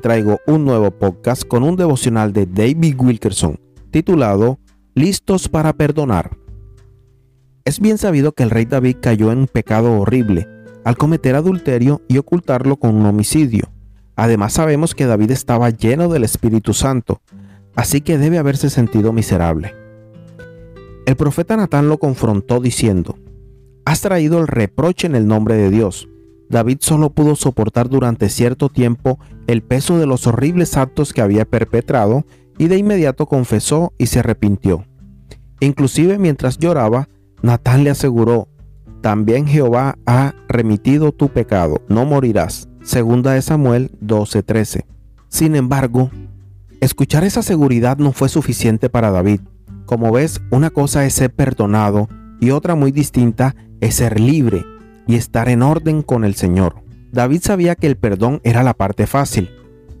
traigo un nuevo podcast con un devocional de David Wilkerson titulado Listos para perdonar. Es bien sabido que el rey David cayó en un pecado horrible al cometer adulterio y ocultarlo con un homicidio. Además sabemos que David estaba lleno del Espíritu Santo, así que debe haberse sentido miserable. El profeta Natán lo confrontó diciendo, Has traído el reproche en el nombre de Dios David solo pudo soportar durante cierto tiempo el peso de los horribles actos que había perpetrado y de inmediato confesó y se arrepintió. Inclusive mientras lloraba, Natán le aseguró, también Jehová ha remitido tu pecado, no morirás. Segunda de Samuel 12:13. Sin embargo, escuchar esa seguridad no fue suficiente para David. Como ves, una cosa es ser perdonado y otra muy distinta es ser libre y estar en orden con el Señor. David sabía que el perdón era la parte fácil,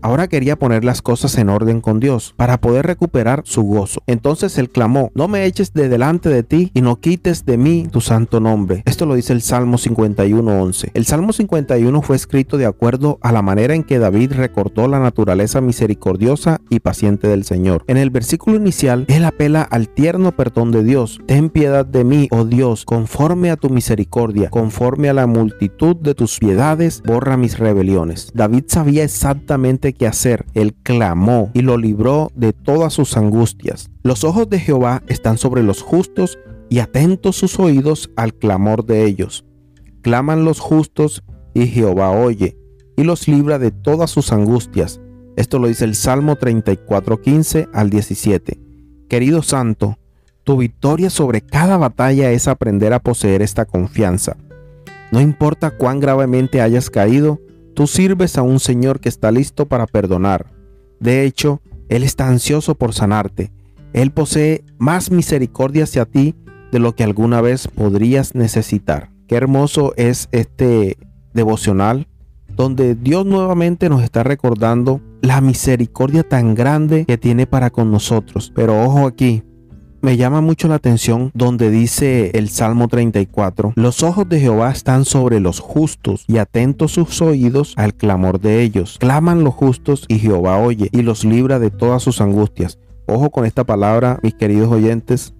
Ahora quería poner las cosas en orden con Dios para poder recuperar su gozo. Entonces él clamó, no me eches de delante de ti y no quites de mí tu santo nombre. Esto lo dice el Salmo 51.11. El Salmo 51 fue escrito de acuerdo a la manera en que David recordó la naturaleza misericordiosa y paciente del Señor. En el versículo inicial, él apela al tierno perdón de Dios. Ten piedad de mí, oh Dios, conforme a tu misericordia, conforme a la multitud de tus piedades, borra mis rebeliones. David sabía exactamente que hacer. Él clamó y lo libró de todas sus angustias. Los ojos de Jehová están sobre los justos y atentos sus oídos al clamor de ellos. Claman los justos y Jehová oye y los libra de todas sus angustias. Esto lo dice el Salmo 34:15 al 17. Querido Santo, tu victoria sobre cada batalla es aprender a poseer esta confianza. No importa cuán gravemente hayas caído, Tú sirves a un Señor que está listo para perdonar. De hecho, Él está ansioso por sanarte. Él posee más misericordia hacia ti de lo que alguna vez podrías necesitar. Qué hermoso es este devocional donde Dios nuevamente nos está recordando la misericordia tan grande que tiene para con nosotros. Pero ojo aquí, me llama mucho la atención donde dice el Salmo 34, los ojos de Jehová están sobre los justos y atentos sus oídos al clamor de ellos. Claman los justos y Jehová oye y los libra de todas sus angustias. Ojo con esta palabra, mis queridos oyentes.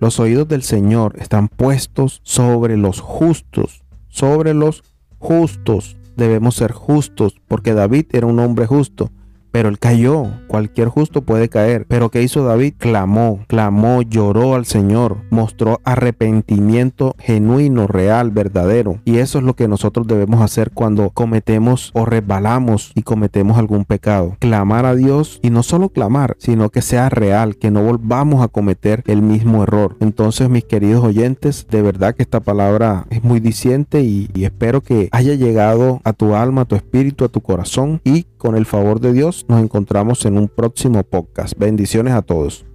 Los oídos del Señor están puestos sobre los justos, sobre los justos. Debemos ser justos porque David era un hombre justo pero él cayó. Cualquier justo puede caer. Pero ¿qué hizo David? Clamó, clamó, lloró al Señor, mostró arrepentimiento genuino, real, verdadero. Y eso es lo que nosotros debemos hacer cuando cometemos o resbalamos y cometemos algún pecado. Clamar a Dios y no solo clamar, sino que sea real, que no volvamos a cometer el mismo error. Entonces, mis queridos oyentes, de verdad que esta palabra es muy diciente y, y espero que haya llegado a tu alma, a tu espíritu, a tu corazón y con el favor de Dios nos encontramos en un próximo podcast. Bendiciones a todos.